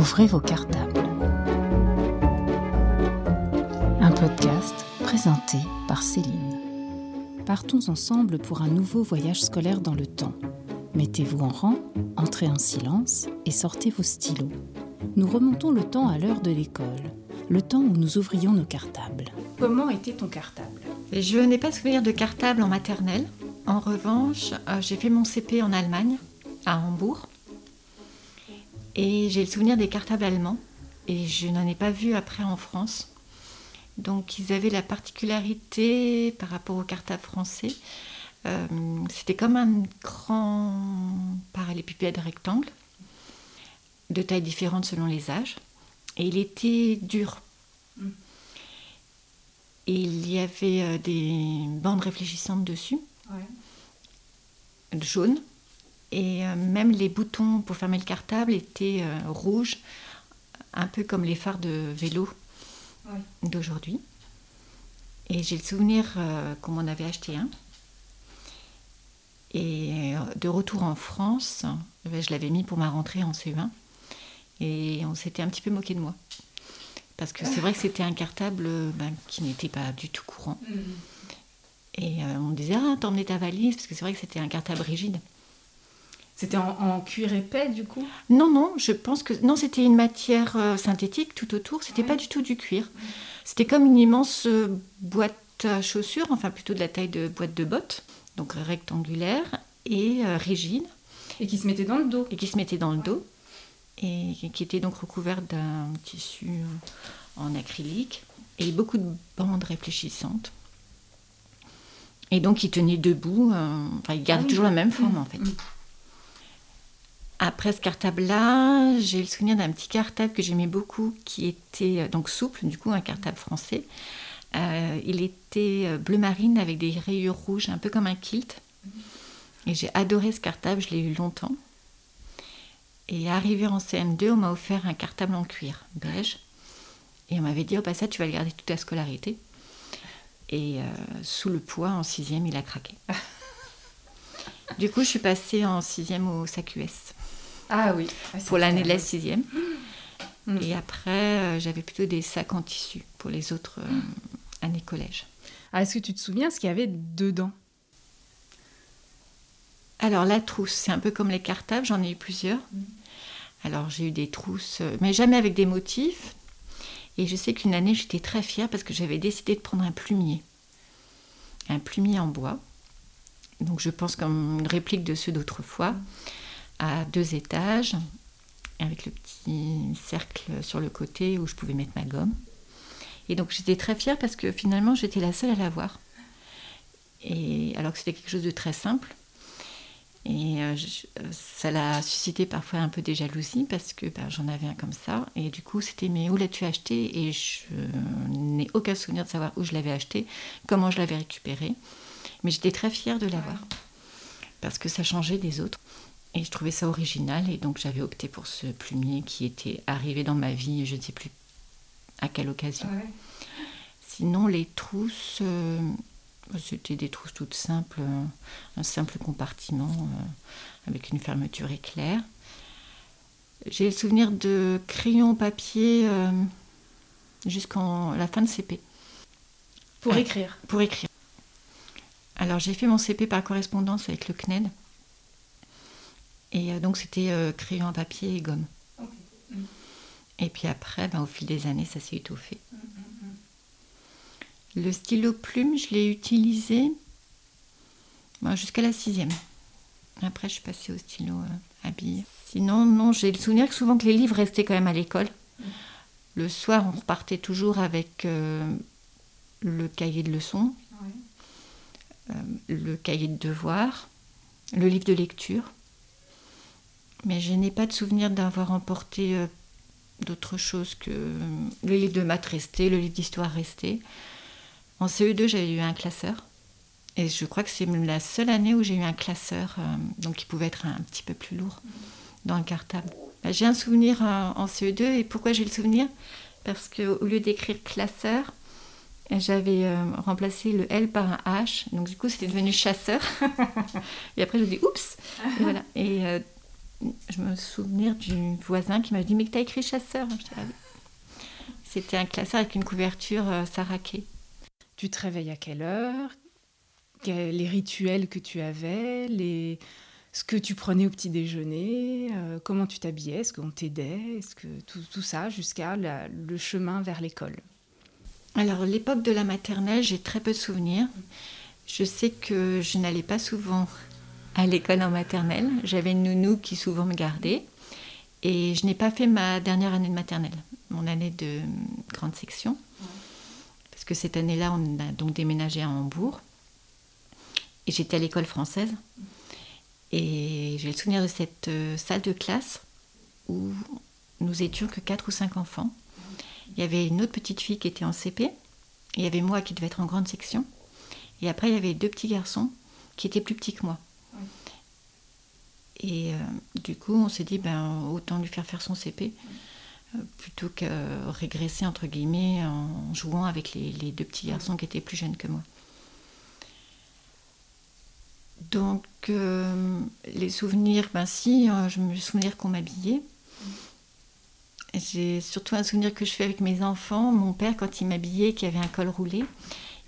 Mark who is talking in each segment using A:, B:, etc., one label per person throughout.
A: Ouvrez vos cartables. Un podcast présenté par Céline. Partons ensemble pour un nouveau voyage scolaire dans le temps. Mettez-vous en rang, entrez en silence et sortez vos stylos. Nous remontons le temps à l'heure de l'école, le temps où nous ouvrions nos cartables. Comment était ton cartable?
B: Je n'ai pas souvenir de cartable en maternelle. En revanche, euh, j'ai fait mon CP en Allemagne, à Hambourg. Et j'ai le souvenir des cartables allemands. Et je n'en ai pas vu après en France. Donc ils avaient la particularité par rapport aux cartables français. euh, C'était comme un grand parallélépipède rectangle, de taille différente selon les âges. Et il était dur. Et il y avait euh, des bandes réfléchissantes dessus, jaunes. Et euh, même les boutons pour fermer le cartable étaient euh, rouges, un peu comme les phares de vélo d'aujourd'hui. Et j'ai le souvenir euh, qu'on m'en avait acheté un. Et de retour en France, ben, je l'avais mis pour ma rentrée en CE1. Et on s'était un petit peu moqué de moi. Parce que c'est vrai que c'était un cartable ben, qui n'était pas du tout courant. Et euh, on me disait, ah, t'as emmené ta valise, parce que c'est vrai que c'était un cartable rigide.
A: C'était en, en cuir épais du coup?
B: Non, non, je pense que non, c'était une matière euh, synthétique tout autour. C'était
A: Ouais.
B: pas du tout du cuir. C'était comme une immense euh, boîte à chaussures, enfin plutôt de la taille de boîte de bottes, donc rectangulaire et euh, rigide,
A: Et qui se mettait dans le dos.
B: et qui se mettait dans le dos et qui était donc recouverte d'un tissu en acrylique et beaucoup de bandes réfléchissantes. Et donc il tenait debout, enfin il garde
A: Ah oui.
B: toujours la même forme en fait.
A: Mm.
B: Après ce cartable-là, j'ai le souvenir d'un petit cartable que j'aimais beaucoup, qui était euh, donc souple, du coup un cartable français. Euh, il était euh, bleu marine avec des rayures rouges, un peu comme un kilt. Et j'ai adoré ce cartable, je l'ai eu longtemps. Et arrivé en CM2, on m'a offert un cartable en cuir beige. Et on m'avait dit, oh bah ça, tu vas le garder toute ta scolarité. Et euh, sous le poids, en sixième, il a craqué. du coup, je suis passée en sixième au SAQS
A: Ah oui.
B: pour l'année de la sixième.
A: Mm.
B: Et après, euh, j'avais plutôt des sacs en tissu pour les autres euh, années collège.
A: Ah, Est-ce que tu te souviens ce qu'il y avait dedans?
B: Alors, la trousse, c'est un peu comme les cartables, j'en ai eu plusieurs. Alors, j'ai eu des trousses, euh, mais jamais avec des motifs. Et je sais qu'une année, j'étais très fière parce que j'avais décidé de prendre un plumier. Un plumier en bois. Donc, je pense comme une réplique de ceux d'autrefois, à deux étages, avec le petit cercle sur le côté où je pouvais mettre ma gomme. Et donc, j'étais très fière parce que finalement, j'étais la seule à l'avoir. Et alors que c'était quelque chose de très simple. Et euh, je- ça l'a suscité parfois un peu des jalousies parce que ben, j'en avais un comme ça. Et du coup, c'était mais où l'as-tu acheté? Et je n'ai aucun souvenir de savoir où je l'avais acheté, comment je l'avais récupéré. Mais j'étais très fière de l'avoir parce que ça changeait des autres. Et je trouvais ça original. Et donc, j'avais opté pour ce plumier qui était arrivé dans ma vie, je ne sais plus à quelle occasion. Sinon, les trousses, euh, c'était des trousses toutes simples, euh, un simple compartiment euh, avec une fermeture éclair. J'ai le souvenir de crayons papier euh, jusqu'en la fin de CP
A: Pour écrire.
B: pour écrire. Alors j'ai fait mon CP par correspondance avec le CNED. Et euh, donc c'était euh, crayon à papier et gomme. Et puis après, ben, au fil des années, ça s'est étoffé. Le stylo plume, je l'ai utilisé ben, jusqu'à la sixième. Après, je suis passée au stylo euh, à billes. Sinon, non, j'ai le souvenir que souvent que les livres restaient quand même à l'école. Le soir, on repartait toujours avec euh, le cahier de leçons, euh, le cahier de devoirs, le livre de lecture. Mais je n'ai pas de souvenir d'avoir emporté euh, d'autre chose que euh, le livre de maths resté, le livre d'histoire resté. En CE2, j'avais eu un classeur. Et je crois que c'est la seule année où j'ai eu un classeur, euh, donc qui pouvait être un, petit peu plus lourd dans le cartable. Bah, j'ai un souvenir euh, en CE2, et pourquoi j'ai le souvenir? Parce qu'au lieu d'écrire classeur, j'avais remplacé le L par un H, donc du coup c'était devenu chasseur. et après je me dis oups voilà. Et je me souviens du voisin qui m'a dit Mais que t'as écrit chasseur. Ah C'était un classeur avec une couverture euh, saraquée.
A: Tu te réveilles à quelle heure? Les rituels que tu avais? Les... Ce que tu prenais au petit déjeuner? Euh, Comment tu t'habillais? Est-ce qu'on t'aidait? Est-ce que tout, tout ça jusqu'à le chemin vers l'école?
B: Alors, l'époque de la maternelle, j'ai très peu de souvenirs. Je sais que je n'allais pas souvent à l'école en maternelle. J'avais une nounou qui souvent me gardait. Et je n'ai pas fait ma dernière année de maternelle, mon année de grande section. Parce que cette année-là, on a donc déménagé à Hambourg. Et j'étais à l'école française. Et j'ai le souvenir de cette euh, salle de classe où nous étions que 4 ou 5 enfants. Il y avait une autre petite fille qui était en CP. Il y avait moi qui devais être en grande section. Et après, il y avait deux petits garçons qui étaient plus petits que moi. Et euh, du coup, on s'est dit, ben, autant lui faire faire son CP, euh, plutôt que régresser, entre guillemets, en jouant avec les, deux petits garçons qui étaient plus jeunes que moi. Donc, euh, les souvenirs, ben si, je me souviens qu'on m'habillait. J'ai surtout un souvenir que je fais avec mes enfants. Mon père, quand il m'habillait, qui avait un col roulé,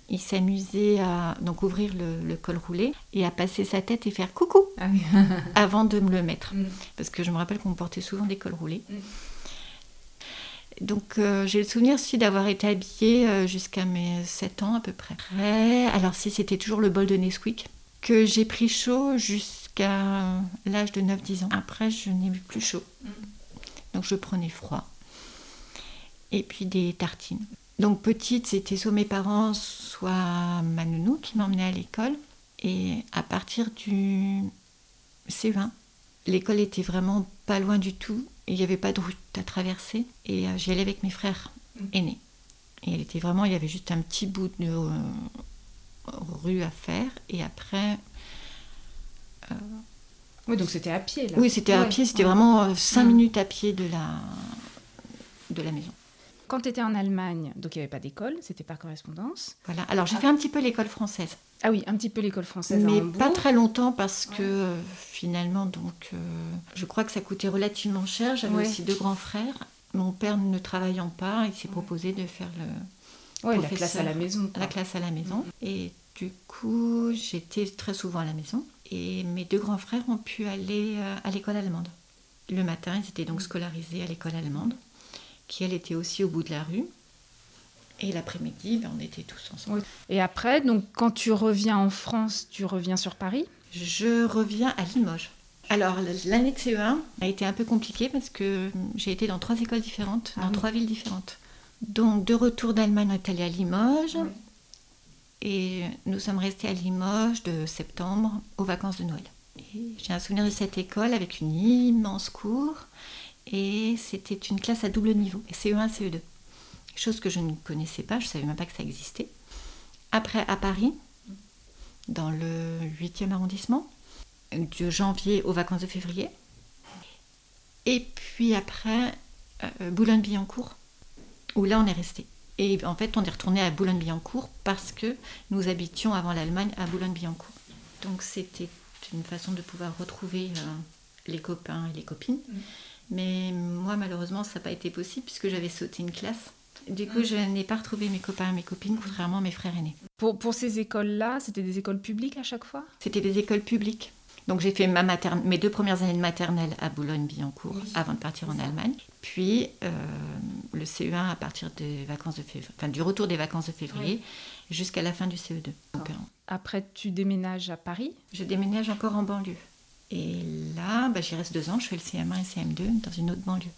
B: il s'amusait à donc ouvrir le, col roulé et à passer sa tête et faire coucou ah avant de me le mettre. Mm. Parce que je me rappelle qu'on portait souvent des cols roulés. Mm. Donc euh, j'ai le souvenir aussi d'avoir été habillée euh, jusqu'à mes 7 ans à peu près. alors si c'était toujours le bol de Nesquik, que j'ai pris chaud jusqu'à l'âge de 9-10 ans. Après je n'ai eu plus chaud. Mm. Donc je prenais froid. Et puis des tartines. Donc petite, c'était soit mes parents, soit ma nounou qui m'emmenait à l'école. Et à partir du C20, l'école était vraiment pas loin du tout. Il n'y avait pas de route à traverser. Et euh, j'y allais avec mes frères mm. aînés. Et elle était vraiment, il y avait juste un petit bout de euh, rue à faire. Et après.
A: Euh, oui, donc c'était à pied là.
B: Oui, c'était à pied. C'était vraiment cinq mm. minutes à pied de la, de la maison.
A: Quand tu étais en Allemagne, donc il n'y avait pas d'école, c'était par correspondance.
B: Voilà. Alors j'ai fait un petit peu l'école française.
A: Ah oui, un petit peu l'école française.
B: Mais pas très longtemps parce que euh, finalement, donc, euh, je crois que ça coûtait relativement cher. J'avais aussi deux grands frères. Mon père ne travaillant pas, il s'est proposé de faire le.
A: La classe à la maison.
B: La classe à la maison. Et du coup, j'étais très souvent à la maison. Et mes deux grands frères ont pu aller euh, à l'école allemande. Le matin, ils étaient donc scolarisés à l'école allemande qui elle était aussi au bout de la rue. Et l'après-midi, ben, on était tous ensemble.
A: Et après, donc quand tu reviens en France, tu reviens sur Paris?
B: Je reviens à Limoges. Alors l'année de CE1 a été un peu compliquée parce que j'ai été dans trois écoles différentes, dans ah trois villes différentes. Donc de retour d'Allemagne, on est allé à Limoges. Et nous sommes restés à Limoges de septembre aux vacances de Noël. J'ai un souvenir de cette école avec une immense cour et c'était une classe à double niveau, CE1, CE2. Chose que je ne connaissais pas, je ne savais même pas que ça existait. Après, à Paris, dans le 8e arrondissement, de janvier aux vacances de février. Et puis après, euh, Boulogne-Billancourt, où là on est resté. Et en fait, on est retourné à Boulogne-Billancourt parce que nous habitions avant l'Allemagne à Boulogne-Billancourt. Donc c'était une façon de pouvoir retrouver euh, les copains et les copines. Mm. Mais moi, malheureusement, ça n'a pas été possible puisque j'avais sauté une classe. Du coup, je n'ai pas retrouvé mes copains et mes copines, contrairement à mes frères aînés.
A: Pour, pour ces écoles-là, c'était des écoles publiques à chaque fois?
B: C'était des écoles publiques. Donc j'ai fait ma mes deux premières années de maternelle à Boulogne-Billancourt avant de partir en Allemagne. Puis euh, le CE1 à partir des vacances de février, enfin du retour des vacances de février jusqu'à la fin du CE2. Euh,
A: Après, tu déménages à Paris?
B: Je déménage encore en banlieue. Et là, bah, j'y reste deux ans, je fais le CM1 et CM2 dans une autre banlieue.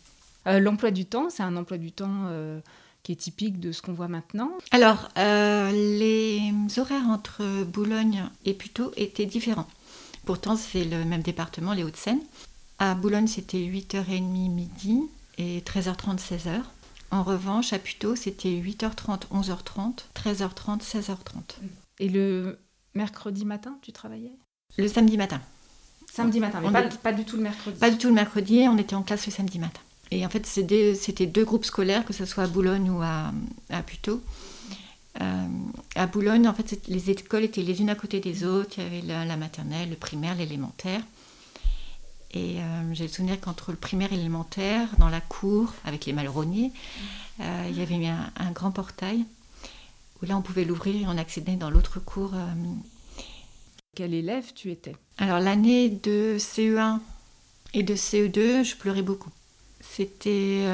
A: Euh, l'emploi du temps, c'est un emploi du temps euh, qui est typique de ce qu'on voit maintenant
B: Alors, euh, les horaires entre Boulogne et Puteaux étaient différents. Pourtant, c'est le même département, les Hauts-de-Seine. À Boulogne, c'était 8h30 midi et 13h30, 16h. En revanche, à Puteaux, c'était 8h30, 11h30, 13h30, 16h30.
A: Et le mercredi matin, tu travaillais?
B: Le samedi matin.
A: Samedi matin, mais pas, du tout le mercredi.
B: Pas du tout le mercredi, on était en classe le samedi matin. Et en fait, c'était deux groupes scolaires, que ce soit à Boulogne ou à, à Puteaux. Euh, à Boulogne, en fait, les écoles étaient les unes à côté des autres. Il y avait la, maternelle, le primaire, l'élémentaire. Et euh, j'ai le souvenir qu'entre le primaire et l'élémentaire, dans la cour, avec les malronniers, euh, il y avait un, un, grand portail où là on pouvait l'ouvrir et on accédait dans l'autre cour. Euh.
A: Quel élève tu étais
B: Alors l'année de CE1 et de CE2, je pleurais beaucoup. C'était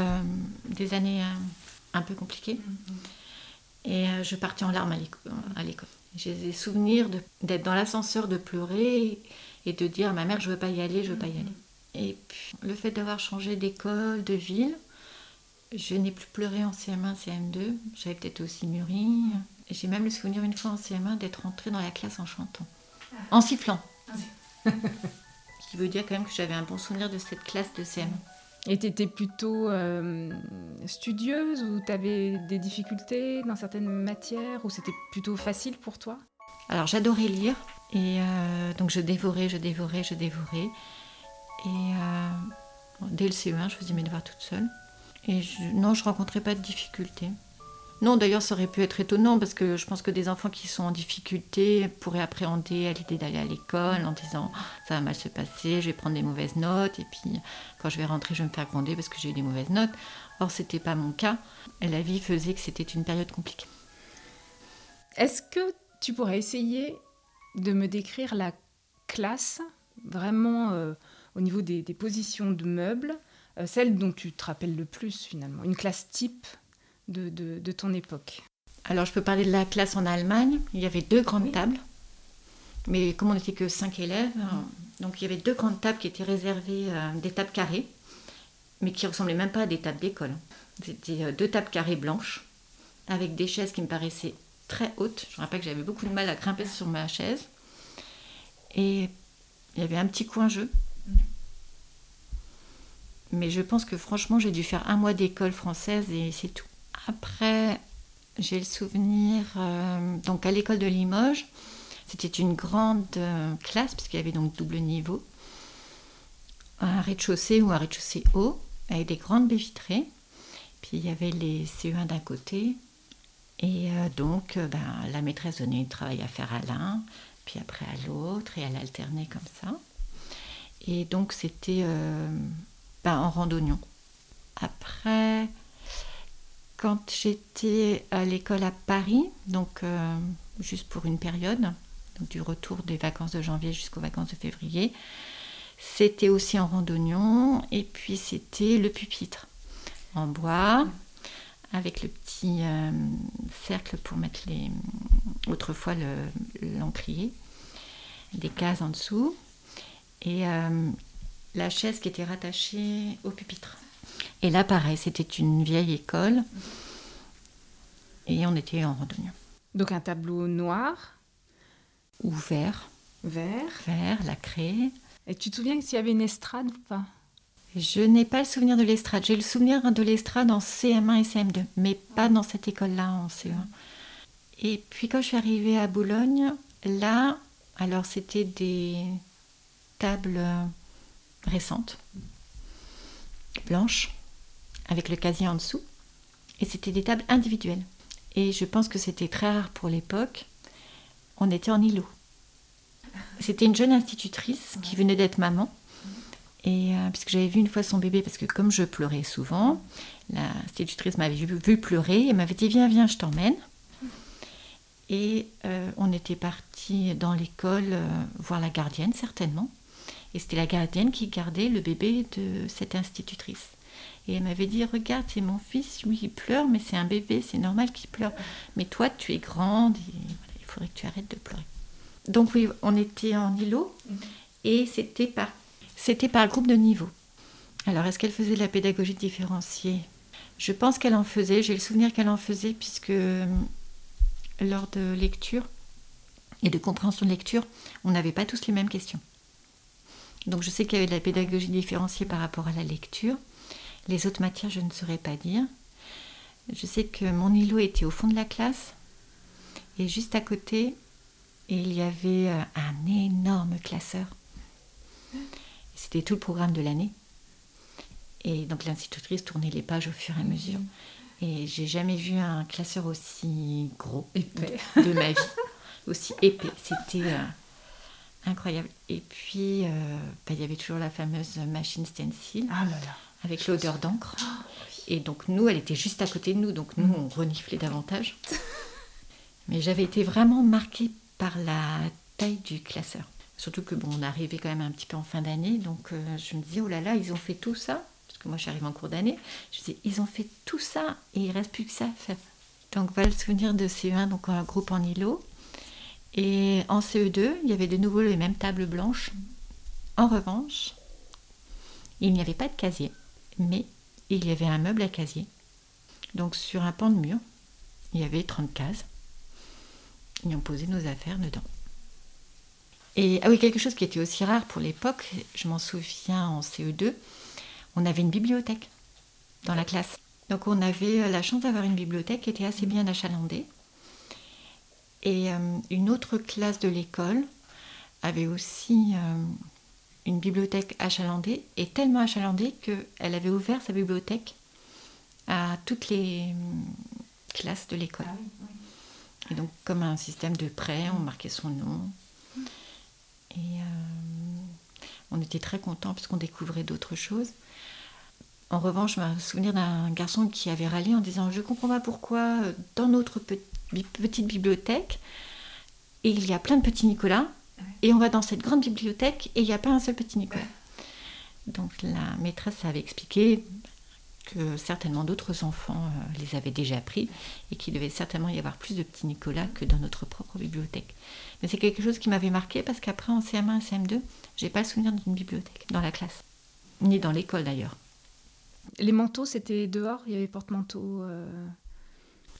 B: des années un peu compliquées. Et je partais en larmes à l'école. J'ai des souvenirs d'être dans l'ascenseur, de pleurer et de dire à ma mère je veux pas y aller, je veux pas y aller. Et puis le fait d'avoir changé d'école, de ville, je n'ai plus pleuré en CM1, CM2, j'avais peut-être aussi mûri. J'ai même le souvenir une fois en CM1 d'être rentrée dans la classe en chantant, en sifflant. Ce qui veut dire quand même que j'avais un bon souvenir de cette classe de CM1.
A: Et tu étais plutôt euh, studieuse ou tu avais des difficultés dans certaines matières ou c'était plutôt facile pour toi?
B: Alors j'adorais lire et euh, donc je dévorais, je dévorais, je dévorais. Et euh, dès le CE1, je faisais mes devoirs toute seule. Et je, non, je rencontrais pas de difficultés. Non, d'ailleurs, ça aurait pu être étonnant parce que je pense que des enfants qui sont en difficulté pourraient appréhender à l'idée d'aller à l'école en disant ça va mal se passer, je vais prendre des mauvaises notes et puis quand je vais rentrer, je vais me faire gronder parce que j'ai eu des mauvaises notes. Or, c'était pas mon cas. La vie faisait que c'était une période compliquée.
A: Est-ce que tu pourrais essayer de me décrire la classe, vraiment euh, au niveau des, positions de meubles, euh, celle dont tu te rappelles le plus finalement, une classe type? De, ton époque
B: Alors, je peux parler de la classe en Allemagne. Il y avait deux grandes tables. Mais comme on n'était que cinq élèves, hein, donc il y avait deux grandes tables qui étaient réservées à des tables carrées, mais qui ressemblaient même pas à des tables d'école. C'était euh, deux tables carrées blanches, avec des chaises qui me paraissaient très hautes. Je me rappelle que j'avais beaucoup de mal à grimper sur ma chaise. Et il y avait un petit coin jeu. Mais je pense que franchement, j'ai dû faire un mois d'école française et c'est tout. Après, j'ai le souvenir, euh, donc à l'école de Limoges, c'était une grande euh, classe, puisqu'il y avait donc double niveau, un rez-de-chaussée ou un rez-de-chaussée haut, avec des grandes baies vitrées. Puis il y avait les CE1 d'un côté, et euh, donc ben, la maîtresse donnait du travail à faire à l'un, puis après à l'autre, et elle alternait comme ça. Et donc c'était ben, en randonnion. Après, quand j'étais à l'école à Paris, donc euh, juste pour une période, du retour des vacances de janvier jusqu'aux vacances de février, c'était aussi en randonnion et puis c'était le pupitre en bois avec le petit euh, cercle pour mettre les autrefois l'encrier, des cases en dessous et euh, la chaise qui était rattachée au pupitre. Et là, pareil, c'était une vieille école. Et on était en randonnée.
A: Donc un tableau noir
B: Ou vert.
A: Vert.
B: Vert, la craie.
A: Et tu te souviens s'il y avait une estrade ou pas?
B: Je n'ai pas le souvenir de l'estrade. J'ai le souvenir de l'estrade en CM1 et CM2, mais pas dans cette école-là en CE1. Et puis quand je suis arrivée à Boulogne, là, alors c'était des tables récentes, blanches, avec le casier en dessous. Et c'était des tables individuelles. Et je pense que c'était très rare pour l'époque. On était en îlot. C'était une jeune institutrice qui venait d'être maman. Et euh, puisque j'avais vu une fois son bébé, parce que comme je pleurais souvent, l'institutrice m'avait vu, pleurer et m'avait dit Viens, viens, je t'emmène. Et euh, on était parti dans l'école euh, voir la gardienne, certainement. Et c'était la gardienne qui gardait le bébé de cette institutrice. Et elle m'avait dit, regarde, c'est mon fils, lui, il pleure, mais c'est un bébé, c'est normal qu'il pleure. Mais toi, tu es grande, il faudrait que tu arrêtes de pleurer. Donc oui, on était en îlot, et c'était par, c'était par groupe de niveau. Alors, est-ce qu'elle faisait de la pédagogie différenciée? Je pense qu'elle en faisait, j'ai le souvenir qu'elle en faisait, puisque euh, lors de lecture et de compréhension de lecture, on n'avait pas tous les mêmes questions. Donc je sais qu'il y avait de la pédagogie différenciée par rapport à la lecture. Les autres matières, je ne saurais pas dire. Je sais que mon îlot était au fond de la classe et juste à côté, il y avait euh, un énorme classeur. C'était tout le programme de l'année. Et donc l'institutrice tournait les pages au fur et à mesure. Et j'ai jamais vu un classeur aussi gros
A: épais.
B: de ma vie, aussi épais. C'était euh, incroyable. Et puis, euh, bah, il y avait toujours la fameuse machine stencil
C: Ah là là.
B: Avec l'odeur d'encre. Et donc, nous, elle était juste à côté de nous, donc nous, on reniflait davantage. Mais j'avais été vraiment marquée par la taille du classeur. Surtout que, bon, on arrivait quand même un petit peu en fin d'année, donc euh, je me disais, oh là là, ils ont fait tout ça. Parce que moi, je suis arrivée en cours d'année. Je me disais, ils ont fait tout ça et il reste plus que ça à faire. Donc, voilà le souvenir de CE1, donc un groupe en îlot. Et en CE2, il y avait de nouveau les mêmes tables blanches. En revanche, il n'y avait pas de casier, mais il y avait un meuble à casier. Donc sur un pan de mur, il y avait 30 cases. Et on posait nos affaires dedans. Et ah oui, quelque chose qui était aussi rare pour l'époque, je m'en souviens en CE2, on avait une bibliothèque dans la classe. Donc on avait la chance d'avoir une bibliothèque qui était assez bien achalandée. Et euh, une autre classe de l'école avait aussi euh, une bibliothèque achalandée, et tellement achalandée qu'elle avait ouvert sa bibliothèque à toutes les euh, classes de l'école. Et donc, comme un système de prêt, on marquait son nom. Et euh, on était très contents parce qu'on découvrait d'autres choses. En revanche, je me souviens d'un garçon qui avait râlé en disant Je ne comprends pas pourquoi, euh, dans notre petite bibliothèque, il y a plein de petits Nicolas, et on va dans cette grande bibliothèque et il n'y a pas un seul petit Nicolas. Donc la maîtresse avait expliqué que certainement d'autres enfants euh, les avaient déjà pris et qu'il devait certainement y avoir plus de petits Nicolas que dans notre propre bibliothèque. Mais c'est quelque chose qui m'avait marqué parce qu'après en CM1 et CM2, j'ai pas le souvenir d'une bibliothèque dans la classe, ni dans l'école d'ailleurs.
C: Les manteaux, c'était dehors? Il y avait porte-manteaux euh,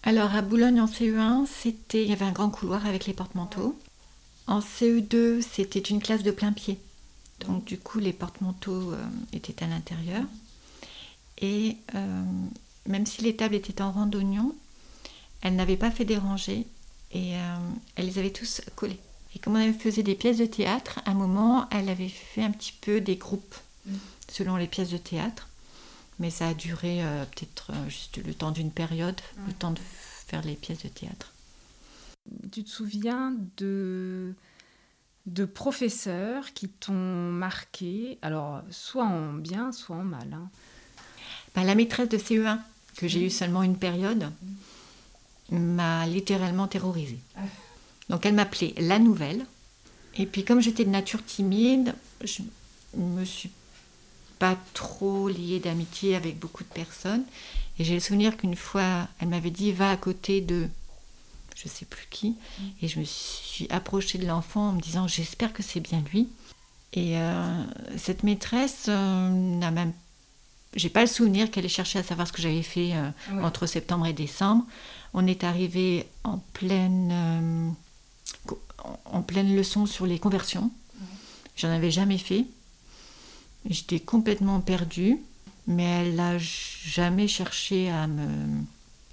B: Alors à Boulogne en CE1, c'était il y avait un grand couloir avec les porte-manteaux. En CE2, c'était une classe de plein pied. Donc du coup, les porte-manteaux euh, étaient à l'intérieur. Et euh, même si les tables étaient en rang d'oignon, elles n'avaient pas fait des rangées et euh, elles les avaient tous collées. Et comme on faisait des pièces de théâtre, à un moment, elle avait fait un petit peu des groupes selon les pièces de théâtre. Mais ça a duré peut-être juste le temps d'une période, le temps de faire les pièces de théâtre.
C: Tu te souviens de, de professeurs qui t'ont marqué, alors soit en bien, soit en mal hein.
B: Bah, la maîtresse de CE1, que j'ai eu seulement une période, m'a littéralement terrorisée. Donc elle m'appelait la nouvelle. Et puis comme j'étais de nature timide, je me suis pas trop liée d'amitié avec beaucoup de personnes. Et j'ai le souvenir qu'une fois, elle m'avait dit va à côté de je sais plus qui. Et je me suis approchée de l'enfant en me disant j'espère que c'est bien lui. Et euh, cette maîtresse euh, n'a même j'ai pas le souvenir qu'elle ait cherché à savoir ce que j'avais fait euh,
C: Ouais.
B: entre septembre et décembre. On est arrivé en pleine, en pleine leçon sur les conversions. J'en avais jamais fait. J'étais complètement perdue, mais elle n'a jamais cherché à me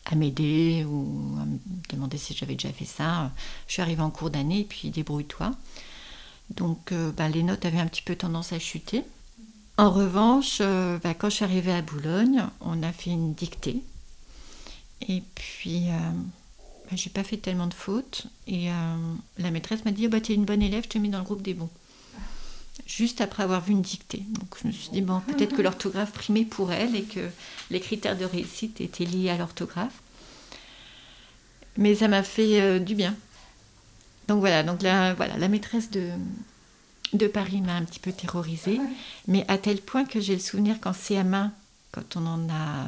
B: à m'aider ou à me demander si j'avais déjà fait ça. Je suis arrivée en cours d'année et puis débrouille-toi. Donc euh, bah, les notes avaient un petit peu tendance à chuter. En revanche, euh, bah, quand je suis arrivée à Boulogne, on a fait une dictée. Et puis, euh, bah, j'ai pas fait tellement de fautes. Et euh, la maîtresse m'a dit oh, bah, Tu es une bonne élève, je te mets dans le groupe des bons. Juste après avoir vu une dictée. Donc, je me suis dit Bon, peut-être que l'orthographe primait pour elle et que les critères de réussite étaient liés à l'orthographe. Mais ça m'a fait euh, du bien. Donc voilà, donc la, voilà, la maîtresse de, de Paris m'a un petit peu terrorisée, mais à tel point que j'ai le souvenir qu'en CM1, quand on en a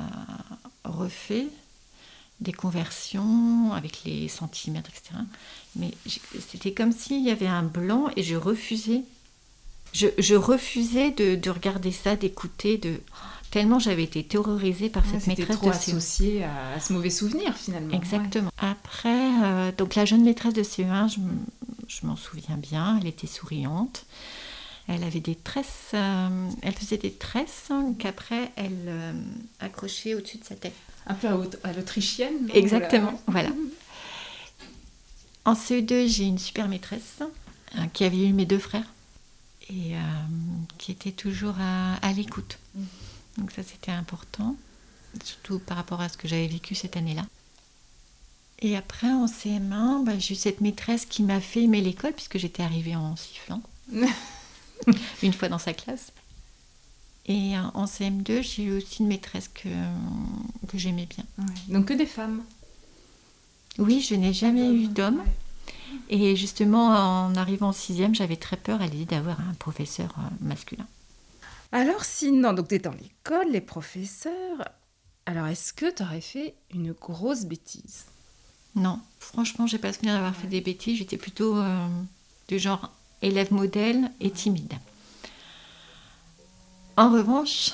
B: refait des conversions avec les centimètres, etc., mais c'était comme s'il y avait un blanc et je refusais. Je, je refusais de, de regarder ça, d'écouter, de tellement j'avais été terrorisée par cette maîtresse
C: trop
B: de CE1.
C: associé à, à ce mauvais souvenir finalement.
B: Exactement. Après, euh, donc la jeune maîtresse de CE1, je, m'en souviens bien, elle était souriante. Elle avait des tresses, euh, elle faisait des tresses hein, qu'après elle euh, accrochait au-dessus de sa tête.
C: Un peu à, l'autrichienne.
B: Exactement, voilà. En CE2, j'ai une super maîtresse euh, qui avait eu mes deux frères et euh, qui était toujours à, à l'écoute. Donc ça, c'était important, surtout par rapport à ce que j'avais vécu cette année-là. Et après, en CM1, bah, j'ai eu cette maîtresse qui m'a fait aimer l'école puisque j'étais arrivée en sifflant une fois dans sa classe. Et euh, en CM2, j'ai eu aussi une maîtresse que, que j'aimais bien.
C: Donc que des femmes
B: Oui, je n'ai jamais eu d'homme. Et justement, en arrivant en sixième, j'avais très peur à l'idée d'avoir un professeur euh, masculin.
C: Alors sinon, donc tu es dans l'école, les professeurs. Alors est-ce que tu aurais fait une grosse bêtise?
B: Non, franchement, j'ai pas souvenir d'avoir fait des bêtises. J'étais plutôt euh, du genre élève modèle et timide. En revanche,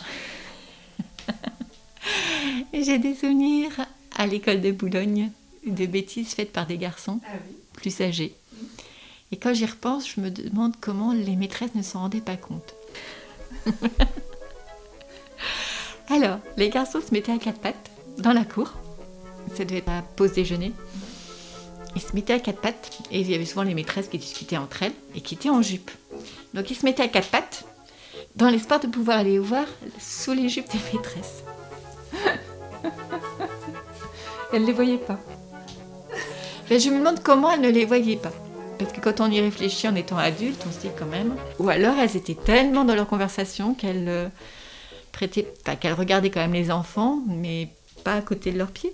B: j'ai des souvenirs à l'école de Boulogne de bêtises faites par des garçons ah plus âgés. Et quand j'y repense, je me demande comment les maîtresses ne s'en rendaient pas compte. Alors, les garçons se mettaient à quatre pattes dans la cour. Ça devait être la pause déjeuner. Ils se mettaient à quatre pattes et il y avait souvent les maîtresses qui discutaient entre elles et qui étaient en jupe. Donc ils se mettaient à quatre pattes dans l'espoir de pouvoir aller voir sous les jupes des maîtresses.
C: elles ne les voyaient pas.
B: Je me demande comment elles ne les voyaient pas. Parce que quand on y réfléchit en étant adulte, on se dit quand même. Ou alors elles étaient tellement dans leur conversation qu'elles euh, qu'elles regardaient quand même les enfants, mais pas à côté de leurs pieds.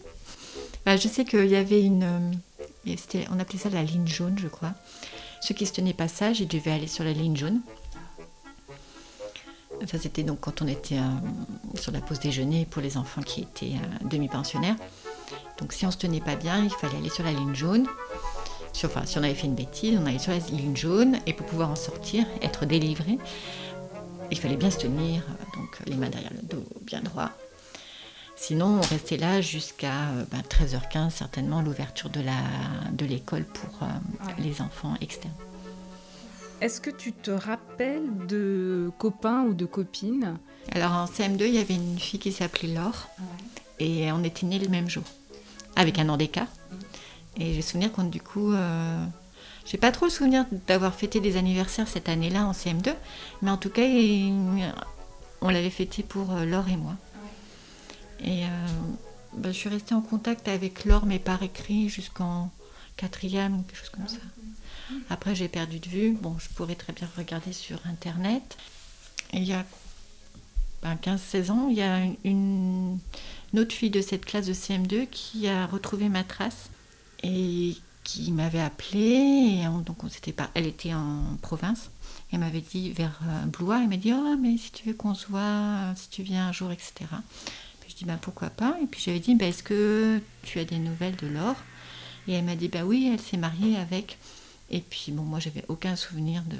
B: Je sais qu'il y avait une, euh, on appelait ça la ligne jaune, je crois. Ceux qui se tenaient pas sages, ils devaient aller sur la ligne jaune. Ça, c'était donc quand on était euh, sur la pause déjeuner pour les enfants qui étaient demi-pensionnaires. Donc, si on se tenait pas bien, il fallait aller sur la ligne jaune. Enfin, si on avait fait une bêtise, on allait sur la ligne jaune. Et pour pouvoir en sortir, être délivré, il fallait bien se tenir, euh, donc les mains derrière le dos bien droit. Sinon, on restait là jusqu'à 13h15, euh, ben, certainement, l'ouverture de, de l'école pour euh, les enfants externes.
C: Est-ce que tu te rappelles de copains ou de copines?
B: Alors en CM2, il y avait une fille qui s'appelait Laure. Et on était nés le même jour, avec un an. Et j'ai souvenir quand du coup, euh, j'ai pas trop le souvenir d'avoir fêté des anniversaires cette année-là en CM2, mais en tout cas, on l'avait fêté pour euh, Laure et moi. Et euh, bah, je suis restée en contact avec Laure, mais par écrit jusqu'en quatrième quelque chose comme ça. Après, j'ai perdu de vue. Bon, je pourrais très bien regarder sur Internet. Et il y a 15-16 ans, il y a une, autre fille de cette classe de CM2 qui a retrouvé ma trace et qui m'avait appelé. Et donc on pas, elle était en province. Elle m'avait dit vers euh, Blois. Elle m'a dit oh mais si tu veux qu'on se voit, si tu viens un jour, etc. Puis je dis ben pourquoi pas? Et puis j'avais dit ben, est-ce que tu as des nouvelles de Laure? Et elle m'a dit bah oui, elle s'est mariée avec. Et puis bon moi j'avais aucun souvenir de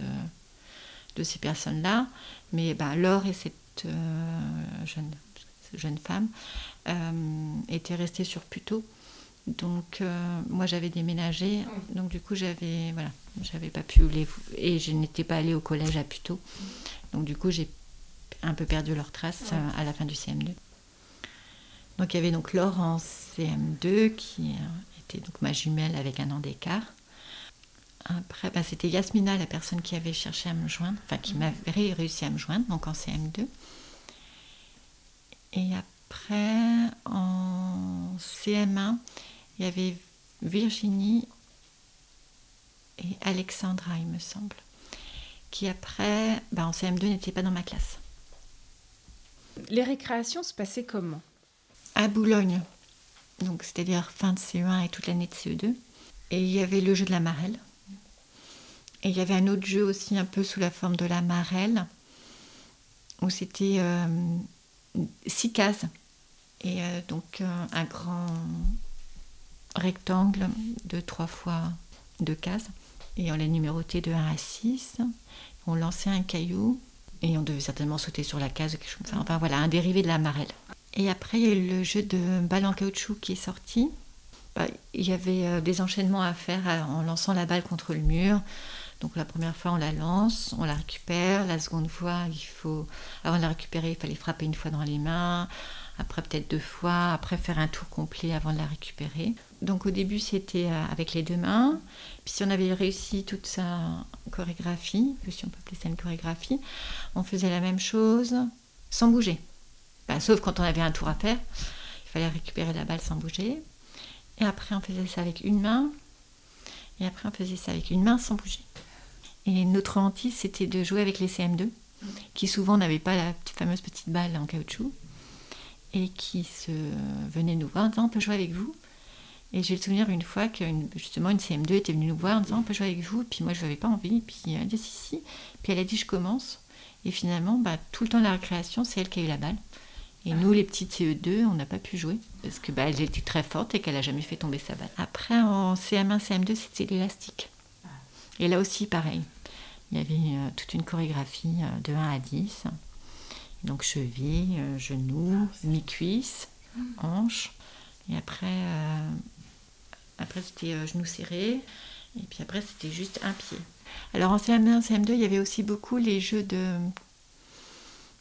B: de ces personnes-là, mais ben, Laure et cette euh, jeune jeune femme euh, étaient restées sur Puteaux. Donc euh, moi j'avais déménagé, donc du coup j'avais voilà, j'avais pas pu les et je n'étais pas allée au collège à Puteaux. Donc du coup j'ai un peu perdu leur trace euh, à la fin du CM2. Donc il y avait donc Laure en CM2 qui euh, était donc ma jumelle avec un an d'écart. Après, bah, c'était Yasmina, la personne qui avait cherché à me joindre, enfin qui m'avait réussi à me joindre, donc en CM2. Et après, en CM1, il y avait Virginie et Alexandra, il me semble, qui après, bah, en CM2, n'étaient pas dans ma classe.
C: Les récréations se passaient comment?
B: À Boulogne, donc c'est-à-dire fin de CE1 et toute l'année de CE2. Et il y avait le jeu de la marelle. Et il y avait un autre jeu aussi un peu sous la forme de la marelle, où c'était euh, six cases. Et euh, donc euh, un grand rectangle de trois fois deux cases. Et on l'a numéroté de 1 à 6. On lançait un caillou et on devait certainement sauter sur la case, quelque chose comme ça. Enfin voilà, un dérivé de la marelle. Et après, il y a eu le jeu de balle en caoutchouc qui est sorti. Bah, il y avait des enchaînements à faire en lançant la balle contre le mur. Donc la première fois, on la lance, on la récupère. La seconde fois, il faut, avant de la récupérer, il fallait frapper une fois dans les mains après peut-être deux fois, après faire un tour complet avant de la récupérer. Donc au début c'était euh, avec les deux mains, puis si on avait réussi toute sa chorégraphie, si on peut appeler ça une chorégraphie, on faisait la même chose sans bouger. Bah, sauf quand on avait un tour à faire, il fallait récupérer la balle sans bouger. Et après on faisait ça avec une main, et après on faisait ça avec une main sans bouger. Et notre hantise, c'était de jouer avec les CM2, qui souvent n'avaient pas la fameuse petite balle en caoutchouc, et qui se venaient nous voir en disant on peut jouer avec vous. Et j'ai le souvenir une fois que justement une CM2 était venue nous voir en disant on peut jouer avec vous, puis moi je n'avais pas envie, puis elle a dit si si, puis elle a dit je commence. Et finalement, bah, tout le temps de la récréation, c'est elle qui a eu la balle. Et nous, les petites CE2, on n'a pas pu jouer parce que bah, elle était très forte et qu'elle n'a jamais fait tomber sa balle. Après, en CM1, CM2, c'était l'élastique. Et là aussi, pareil. Il y avait euh, toute une chorégraphie euh, de 1 à 10. Donc cheville, euh, genou, mi-cuisse, hanche. Et après, après c'était genou serré. Et puis après, c'était juste un pied. Alors en CM1, CM2, il y avait aussi beaucoup les jeux de.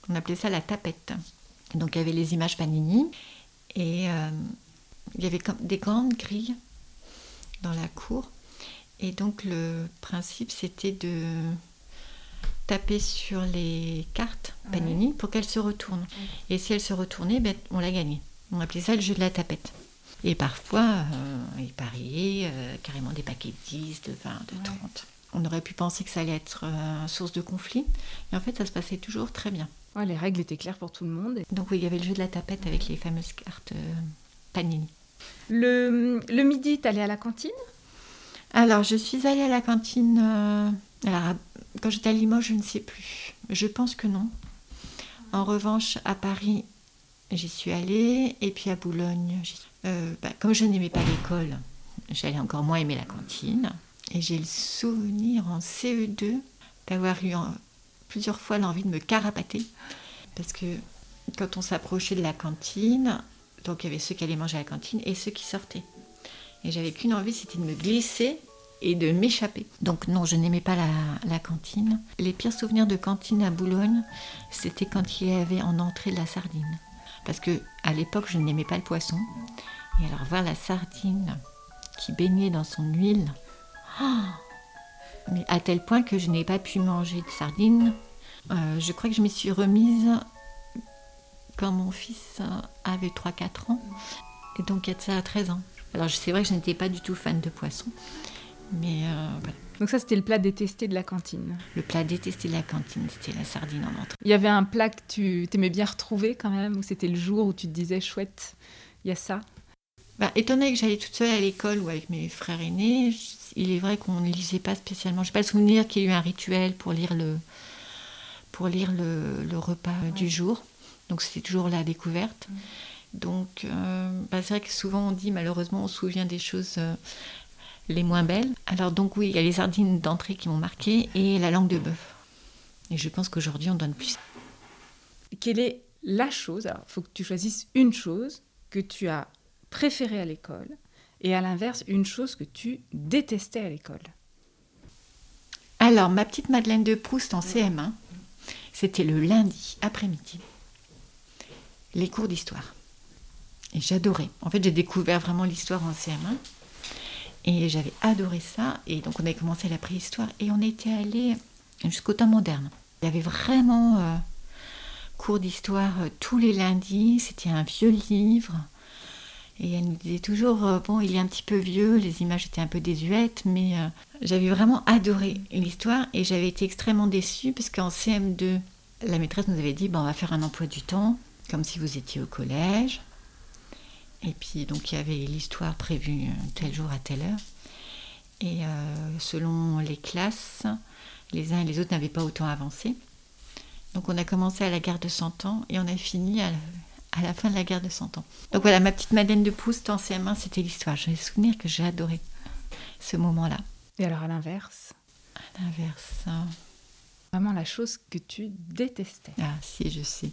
B: On appelait ça la tapette. Donc il y avait les images Panini. Et il y avait des grandes grilles dans la cour. Et donc le principe, c'était de taper sur les cartes Panini pour qu'elles se retournent. Et si elles se retournaient, ben, on l'a gagné. On appelait ça le jeu de la tapette. Et parfois, euh, il pariait euh, carrément des paquets de 10, de 20, de 30. On aurait pu penser que ça allait être euh, source de conflit. Et en fait, ça se passait toujours très bien.
C: les règles étaient claires pour tout le monde.
B: Donc oui, il y avait le jeu de la tapette avec les fameuses cartes Panini.
C: Le, le midi, tu allais à la cantine?
B: Alors, je suis allée à la cantine. Euh, alors, quand j'étais à Limoges, je ne sais plus. Je pense que non. En revanche, à Paris, j'y suis allée. Et puis à Boulogne, euh, bah, comme je n'aimais pas l'école, j'allais encore moins aimer la cantine. Et j'ai le souvenir en CE2 d'avoir eu plusieurs fois l'envie de me carapater. Parce que quand on s'approchait de la cantine, donc il y avait ceux qui allaient manger à la cantine et ceux qui sortaient. Et j'avais qu'une envie, c'était de me glisser et de m'échapper. Donc non, je n'aimais pas la, cantine. Les pires souvenirs de cantine à Boulogne, c'était quand il y avait en entrée de la sardine. Parce que à l'époque, je n'aimais pas le poisson. Et alors voir la sardine qui baignait dans son huile, oh mais à tel point que je n'ai pas pu manger de sardine. Euh, je crois que je m'y suis remise quand mon fils avait 3-4 ans. Et donc il y a de ça à 13 ans. Alors c'est vrai que je n'étais pas du tout fan de poisson. Mais euh, voilà.
C: Donc ça, c'était le plat détesté de la cantine.
B: Le plat détesté de la cantine, c'était la sardine en entrée.
C: Il y avait un plat que tu aimais bien retrouver quand même, ou c'était le jour où tu te disais, chouette, il y a ça?
B: Bah, que j'allais toute seule à l'école ou avec mes frères aînés, il est vrai qu'on ne lisait pas spécialement. Je n'ai pas le souvenir qu'il y ait eu un rituel pour lire le, pour lire le, repas du jour. Donc c'était toujours la découverte. Donc, euh, bah, c'est vrai que souvent on dit, malheureusement, on se souvient des choses euh, les moins belles. Alors, donc, oui, il y a les sardines d'entrée qui m'ont marqué et la langue de bœuf. Et je pense qu'aujourd'hui, on donne plus.
C: Quelle est la chose Alors, il faut que tu choisisses une chose que tu as préférée à l'école et à l'inverse, une chose que tu détestais à l'école?
B: Alors, ma petite Madeleine de Proust en CM1, c'était le lundi après-midi, les cours d'histoire. Et j'adorais. En fait, j'ai découvert vraiment l'histoire en CM1. Et j'avais adoré ça. Et donc, on avait commencé la préhistoire et on était allé jusqu'au temps moderne. Il y avait vraiment euh, cours d'histoire euh, tous les lundis. C'était un vieux livre. Et elle nous disait toujours, euh, bon, il est un petit peu vieux, les images étaient un peu désuètes, mais j'avais vraiment adoré l'histoire et j'avais été extrêmement déçue parce qu'en CM2, la maîtresse nous avait dit, bon, on va faire un emploi du temps, comme si vous étiez au collège. Et puis, donc, il y avait l'histoire prévue euh, tel jour à telle heure. Et euh, selon les classes, les uns et les autres n'avaient pas autant avancé. Donc, on a commencé à la guerre de 100 ans et on a fini à la, fin de la guerre de 100 ans. Donc, voilà, ma petite Madeleine de Proust en CM1, c'était l'histoire. J'ai souvenir que j'ai adoré ce moment-là.
C: Et alors, à l'inverse?
B: À l'inverse. Hein.
C: Vraiment la chose que tu détestais.
B: Ah, si, je sais.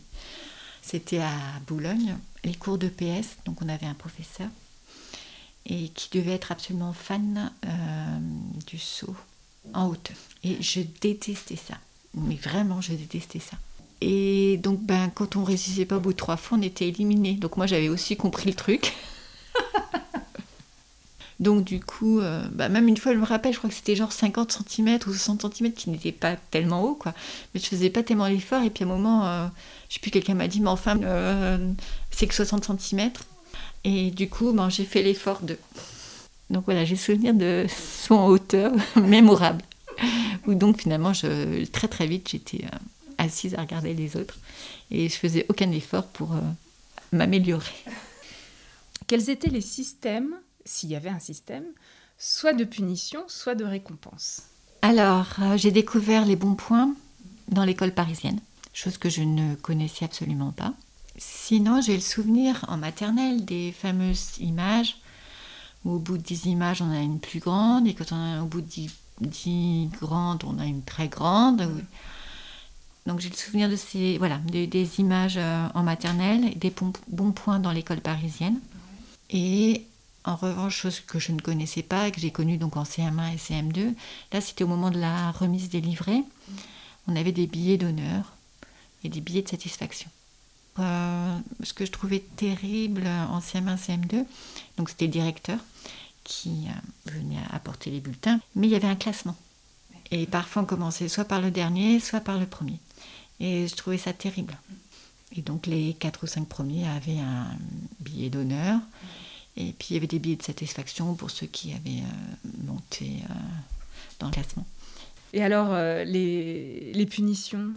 B: C'était à Boulogne, cours de PS. Donc on avait un professeur et qui devait être absolument fan euh, du saut en hauteur. Et je détestais ça. Mais vraiment, je détestais ça. Et donc, ben, quand on réussissait pas au bout de trois fois, on était éliminé. Donc moi, j'avais aussi compris le truc. Donc du coup, euh, bah, même une fois, je me rappelle, je crois que c'était genre 50 cm ou 60 cm qui n'était pas tellement haut, quoi. Mais je faisais pas tellement l'effort. Et puis à un moment, euh, je sais plus, quelqu'un m'a dit, mais enfin, euh, c'est que 60 cm. Et du coup, ben, j'ai fait l'effort de... Donc voilà, j'ai souvenir de son hauteur mémorable. Où donc finalement, très très vite, j'étais euh, assise à regarder les autres et je faisais aucun effort pour m'améliorer.
C: Quels étaient les systèmes, s'il y avait un système, soit de punition, soit de récompense
B: Alors, euh, j'ai découvert les bons points dans l'école parisienne, chose que je ne connaissais absolument pas. Sinon, j'ai le souvenir en maternelle des fameuses images où au bout de 10 images, on a une plus grande, et quand on a au bout de 10, grandes, on a une très grande. Donc j'ai le souvenir de ces, voilà, des images euh, en maternelle, des bons, points dans l'école parisienne. Et en revanche, chose que je ne connaissais pas que j'ai connue donc en CM1 et CM2, là c'était au moment de la remise des livrets. On avait des billets d'honneur et des billets de satisfaction. Euh, ce que je trouvais terrible en CM1, CM2, donc c'était le directeur qui euh, venait apporter les bulletins, mais il y avait un classement. Et parfois on commençait soit par le dernier, soit par le premier. Et je trouvais ça terrible. Et donc les quatre ou cinq premiers avaient un billet d'honneur. Et puis il y avait des billets de satisfaction pour ceux qui avaient euh, monté dans le classement.
C: Et alors, les, les, punitions?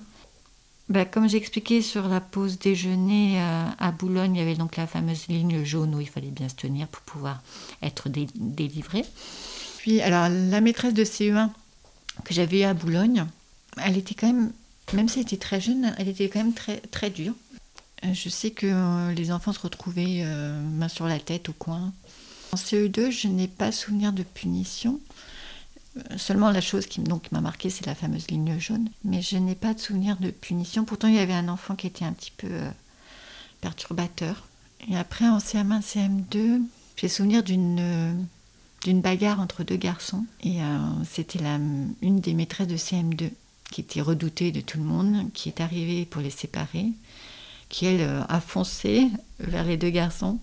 B: Bah, comme j'expliquais sur la pause déjeuner euh, à Boulogne, il y avait donc la fameuse ligne jaune où il fallait bien se tenir pour pouvoir être délivré. Puis, alors, la maîtresse de CE1 que j'avais eue à Boulogne, elle était quand même, même si elle était très jeune, elle était quand même très, très dure. Euh, je sais que euh, les enfants se retrouvaient main sur la tête au coin. En CE2, je n'ai pas souvenir de punition. Seulement la chose qui m'a marqué, c'est la fameuse ligne jaune. Mais je n'ai pas de souvenir de punition. Pourtant, il y avait un enfant qui était un petit peu euh, perturbateur. Et après, en CM1, CM2, j'ai souvenir d'une euh, d'une bagarre entre deux garçons. Et euh, c'était une des maîtresses de CM2 qui était redoutée de tout le monde, qui est arrivée pour les séparer, qui elle a foncé vers les deux garçons.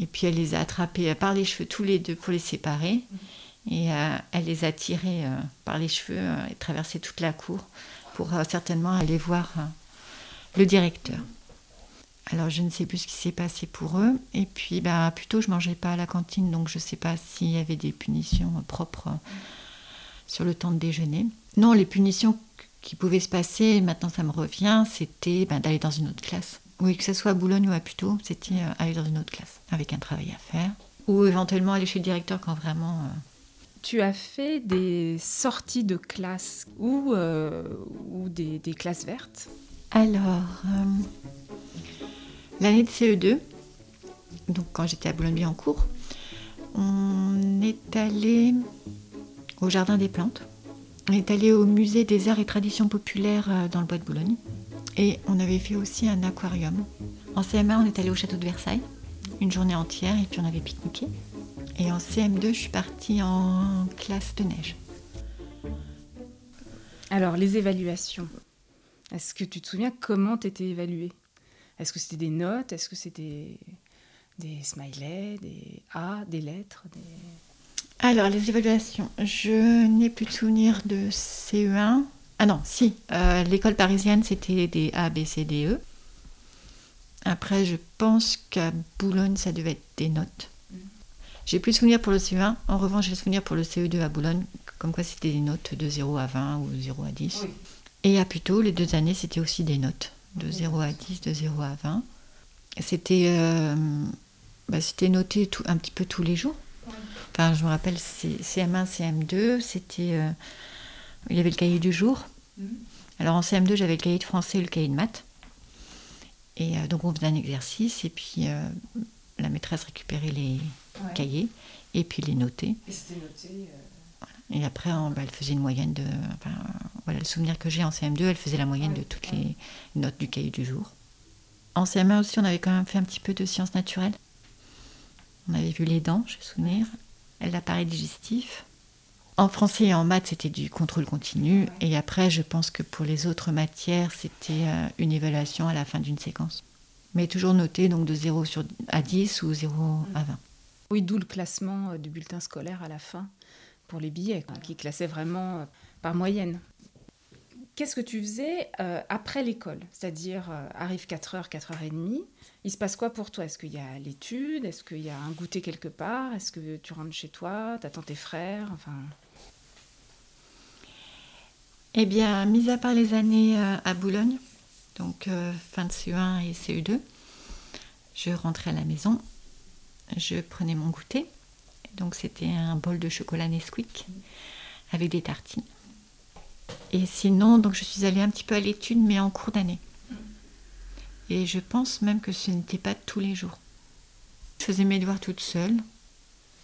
B: Et puis elle les a attrapés par les cheveux tous les deux pour les séparer. Et euh, elle les a tirés euh, par les cheveux euh, et traversé toute la cour pour certainement aller voir le directeur. Alors je ne sais plus ce qui s'est passé pour eux. Et puis bah, plutôt je mangeais pas à la cantine, donc je ne sais pas s'il y avait des punitions propres sur le temps de déjeuner. Non, les punitions qui pouvaient se passer, maintenant ça me revient, c'était bah, d'aller dans une autre classe. Oui, que ce soit à Boulogne ou à Puteaux, c'était aller dans une autre classe avec un travail à faire. Ou éventuellement aller chez le directeur quand vraiment
C: tu as fait des sorties de classe ou, euh, ou des, classes vertes?
B: Alors, euh, l'année de CE2, donc quand j'étais à Boulogne-Billancourt, on est allé au Jardin des Plantes. On est allé au musée des arts et traditions populaires euh, dans le bois de Boulogne. Et on avait fait aussi un aquarium. En CM1, on est allé au château de Versailles, une journée entière, et puis on avait pique-niqué. Et en CM2, je suis partie en classe de neige.
C: Alors, les évaluations. Est-ce que tu te souviens comment tu étais évaluée? Est-ce que c'était des notes? Est-ce que c'était des smileys, des A, des lettres
B: Alors, les évaluations. Je n'ai plus de souvenir de CE1. Ah non, si. Euh, l'école parisienne, c'était des A, B, C, D, E. Après, je pense qu'à Boulogne, ça devait être des notes. J'ai plus de souvenirs pour le CE1. En revanche, j'ai souvenir pour le CE2 à Boulogne, comme quoi c'était des notes de 0 à 20 ou 0 à 10. Et à Puteaux, les deux années, c'était aussi des notes de 0 à 10, de 0 à 20. C'était euh, bah, noté tout, un petit peu tous les jours. Enfin, je me rappelle, CM1, CM2, c'était. Euh, il y avait le cahier du jour. Mhm. Alors en CM2, j'avais le cahier de français et le cahier de maths. Et euh, donc on faisait un exercice et puis la maîtresse récupérait les, cahiers et puis les noter.
C: Et c'était noté.
B: Euh, et après, bah, elle faisait une moyenne de. voilà, le souvenir que j'ai en CM2, elle faisait la moyenne de toutes les notes du cahier du jour. En CM1 aussi, on avait quand même fait un petit peu de sciences naturelles. On avait vu les dents, je me souviens, l'appareil digestif. En français et en maths, c'était du contrôle continu. Et après, je pense que pour les autres matières, c'était euh, une évaluation à la fin d'une séquence. Mais toujours noté donc de 0 sur, à 10 ou 0 à 20.
C: Oui, d'où le classement euh, du bulletin scolaire à la fin pour les billets, qui classait vraiment euh, par moyenne. Qu'est-ce que tu faisais euh, après l'école? C'est-à-dire, arrive 4h, 4h30, il se passe quoi pour toi? Est-ce qu'il y a l'étude? Est-ce qu'il y a un goûter quelque part? Est-ce que tu rentres chez toi? T'attends tes frères? Enfin...
B: Eh bien, mis à part les années euh, à Boulogne, donc euh, fin de CE1 et CE2, je rentrais à la maison, je prenais mon goûter. Donc c'était un bol de chocolat Nesquik avec des tartines. Et sinon, donc je suis allée un petit peu à l'étude, mais en cours d'année. Et je pense même que ce n'était pas tous les jours. Je faisais mes devoirs toute seule.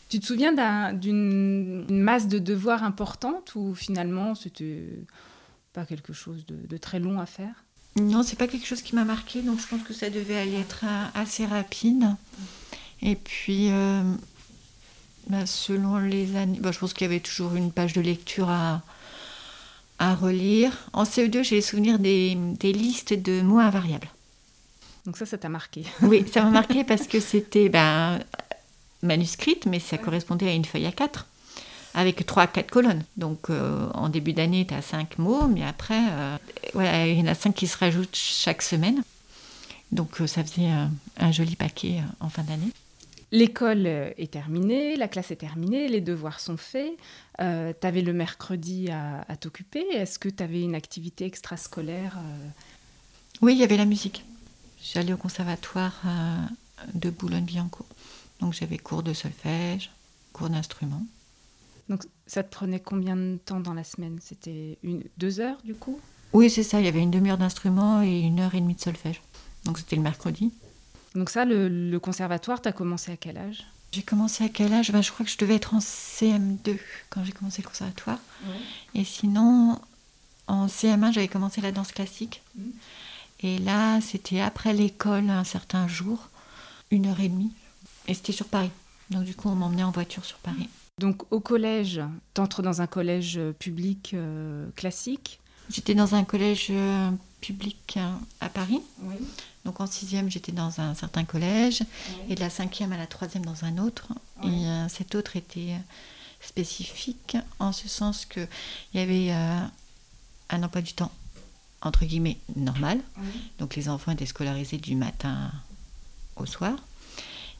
C: Tu te souviens d'un- d'une masse de devoirs importante ou finalement c'était pas quelque chose de, de très long à faire?
B: Non, c'est pas quelque chose qui m'a marqué, donc je pense que ça devait aller être assez rapide. Et puis, euh, bah, selon les années, bah, je pense qu'il y avait toujours une page de lecture à, à relire. En CE2, j'ai les souvenirs des, des listes de mots invariables.
C: Donc ça, ça t'a marqué.
B: Oui, ça m'a marqué parce que c'était ben, manuscrite, mais ça correspondait à une feuille à 4, avec 3 à 4 colonnes. Donc euh, en début d'année, tu as 5 mots, mais après, euh, voilà, il y en a 5 qui se rajoutent chaque semaine. Donc euh, ça faisait un joli paquet en fin d'année.
C: L'école euh, est terminée, la classe est terminée, les devoirs sont faits. Euh, tu avais le mercredi à, à t'occuper. Est-ce que tu avais une activité extrascolaire euh,
B: Oui, il y avait la musique. J'allais au conservatoire euh, de Boulogne-Billancourt. Donc j'avais cours de solfège, cours d'instrument.
C: Donc ça te prenait combien de temps dans la semaine? C'était une, deux heures du coup?
B: Oui, c'est ça, il y avait une demi-heure d'instrument et une heure et demie de solfège. Donc c'était le mercredi.
C: Donc ça, le, le conservatoire, tu as commencé à quel âge?
B: J'ai commencé à quel âge? Ben, Je crois que je devais être en CM2 quand j'ai commencé le conservatoire. Et sinon, en CM1, j'avais commencé la danse classique.
C: Mhm.
B: Et là, c'était après l'école, un certain jour, une heure et demie. Et c'était sur Paris. Donc du coup, on m'emmenait en voiture sur Paris.
C: Donc au collège, tu entres dans un collège euh, public euh, classique?
B: J'étais dans un collège public euh, à Paris.
C: Oui.
B: Donc en sixième, j'étais dans un certain collège. Et de la cinquième à la troisième, dans un autre. Et euh, cet autre était euh, spécifique en ce sens qu'il y avait euh, un emploi du temps, entre guillemets, normal. Donc les enfants étaient scolarisés du matin au soir.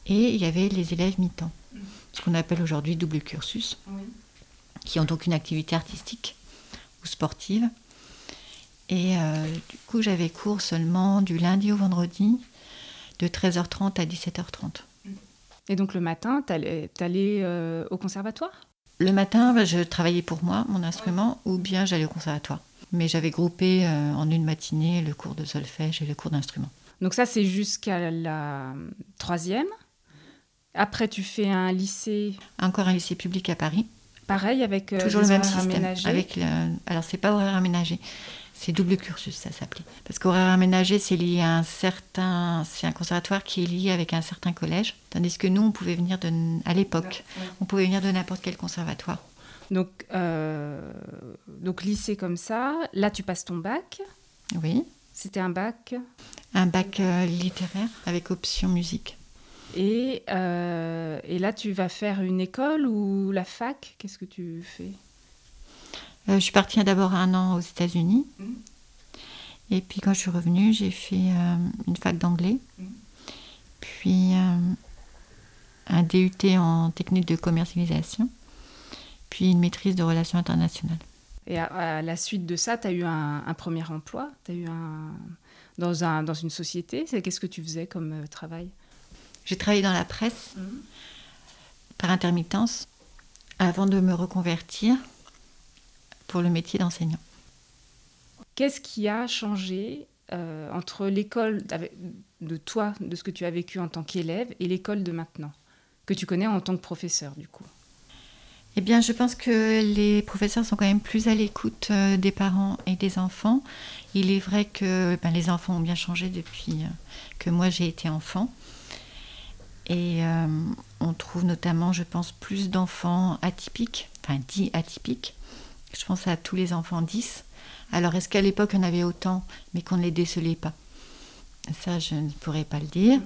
B: Et il y avait les élèves mi-temps, ce qu'on appelle aujourd'hui double cursus, qui ont donc une activité artistique ou sportive. Et euh, du coup, j'avais cours seulement du lundi au vendredi, de 13h30 à 17h30.
C: Et donc le matin, tu allais, au conservatoire?
B: Le matin, bah, je travaillais pour moi, mon instrument, ou bien j'allais au conservatoire. Mais j'avais groupé euh, en une matinée le cours de solfège et le cours d'instrument.
C: Donc ça, c'est jusqu'à la troisième. Après, tu fais un lycée,
B: Encore un lycée public à Paris,
C: pareil, avec euh,
B: toujours le même système.
C: aménagés?
B: Avec le... Alors, c'est pas horaire aménagé, c'est double cursus, ça s'appelait. Parce qu'horaire aménagé, c'est lié à un certain. C'est un conservatoire qui est lié avec un certain collège. Tandis que nous, on pouvait venir de. À l'époque, on pouvait venir de n'importe quel conservatoire.
C: Donc, euh, donc lycée comme ça. Là, tu passes ton bac.
B: Oui.
C: C'était un bac?
B: Un bac euh, littéraire avec option musique.
C: Et, euh, et là, tu vas faire une école ou la fac? Qu'est-ce que tu fais?
B: Je suis partie d'abord un an aux États-Unis.
C: Mhm.
B: Et puis quand je suis revenue, j'ai fait euh, une fac d'anglais.
C: Mhm.
B: Puis euh, un DUT en technique de commercialisation. Puis une maîtrise de relations internationales.
C: Et à, à la suite de ça, tu as eu un, un premier emploi? Tu as eu un dans, un, dans une société? Qu'est-ce que tu faisais comme euh, travail?
B: J'ai travaillé dans la presse par intermittence avant de me reconvertir pour le métier d'enseignant.
C: Qu'est-ce qui a changé euh, entre l'école de toi, de ce que tu as vécu en tant qu'élève, et l'école de maintenant, que tu connais en tant que professeur, du coup?
B: Eh bien, je pense que les professeurs sont quand même plus à l'écoute euh, des parents et des enfants. Il est vrai que ben, les enfants ont bien changé depuis euh, que moi j'ai été enfant. Et euh, on trouve notamment, je pense, plus d'enfants atypiques, enfin dits atypiques. Je pense à tous les enfants 10. Alors, est-ce qu'à l'époque, on avait autant, mais qu'on ne les décelait pas? Ça, je ne pourrais pas le dire.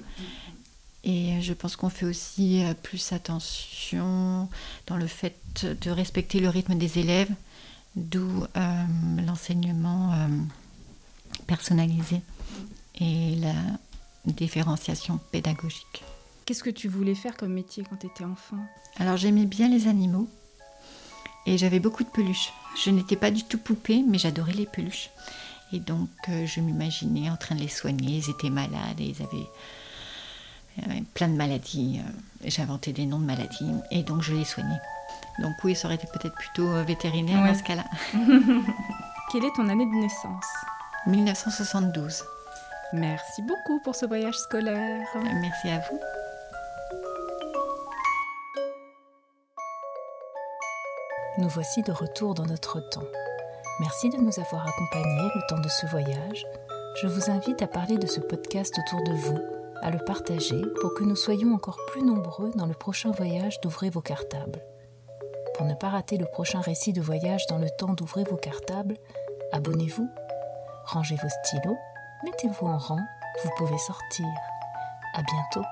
B: Et je pense qu'on fait aussi euh, plus attention dans le fait de respecter le rythme des élèves, d'où euh, l'enseignement euh, personnalisé et la différenciation pédagogique.
C: Qu'est-ce que tu voulais faire comme métier quand tu étais enfant?
B: Alors j'aimais bien les animaux Et j'avais beaucoup de peluches. Je n'étais pas du tout poupée, mais j'adorais les peluches. Et donc, euh, je m'imaginais en train de les soigner. Ils étaient malades et ils avaient, plein de maladies. J'inventais des noms de maladies et donc je les soignais. Donc oui, ça aurait été peut-être plutôt euh, vétérinaire dans ce cas-là.
D: Quelle est ton année de naissance?
B: 1972.
D: Merci beaucoup pour ce voyage scolaire.
B: Merci à vous.
C: Nous voici de retour dans notre temps. Merci de nous avoir accompagnés le temps de ce voyage. Je vous invite à parler de ce podcast autour de vous, à le partager pour que nous soyons encore plus nombreux dans le prochain voyage d'Ouvrez vos cartables. Pour ne pas rater le prochain récit de voyage dans le temps d'Ouvrez vos cartables, abonnez-vous, rangez vos stylos, mettez-vous en rang, vous pouvez sortir. À bientôt.